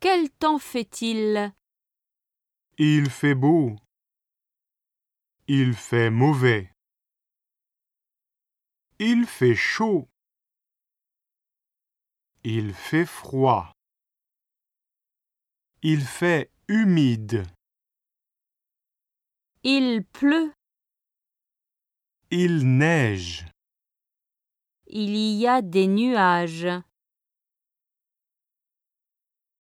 Quel temps fait-il? Il fait beau. Il fait mauvais. Il fait chaud. Il fait froid. Il fait humide. Il pleut. Il neige. Il y a des nuages.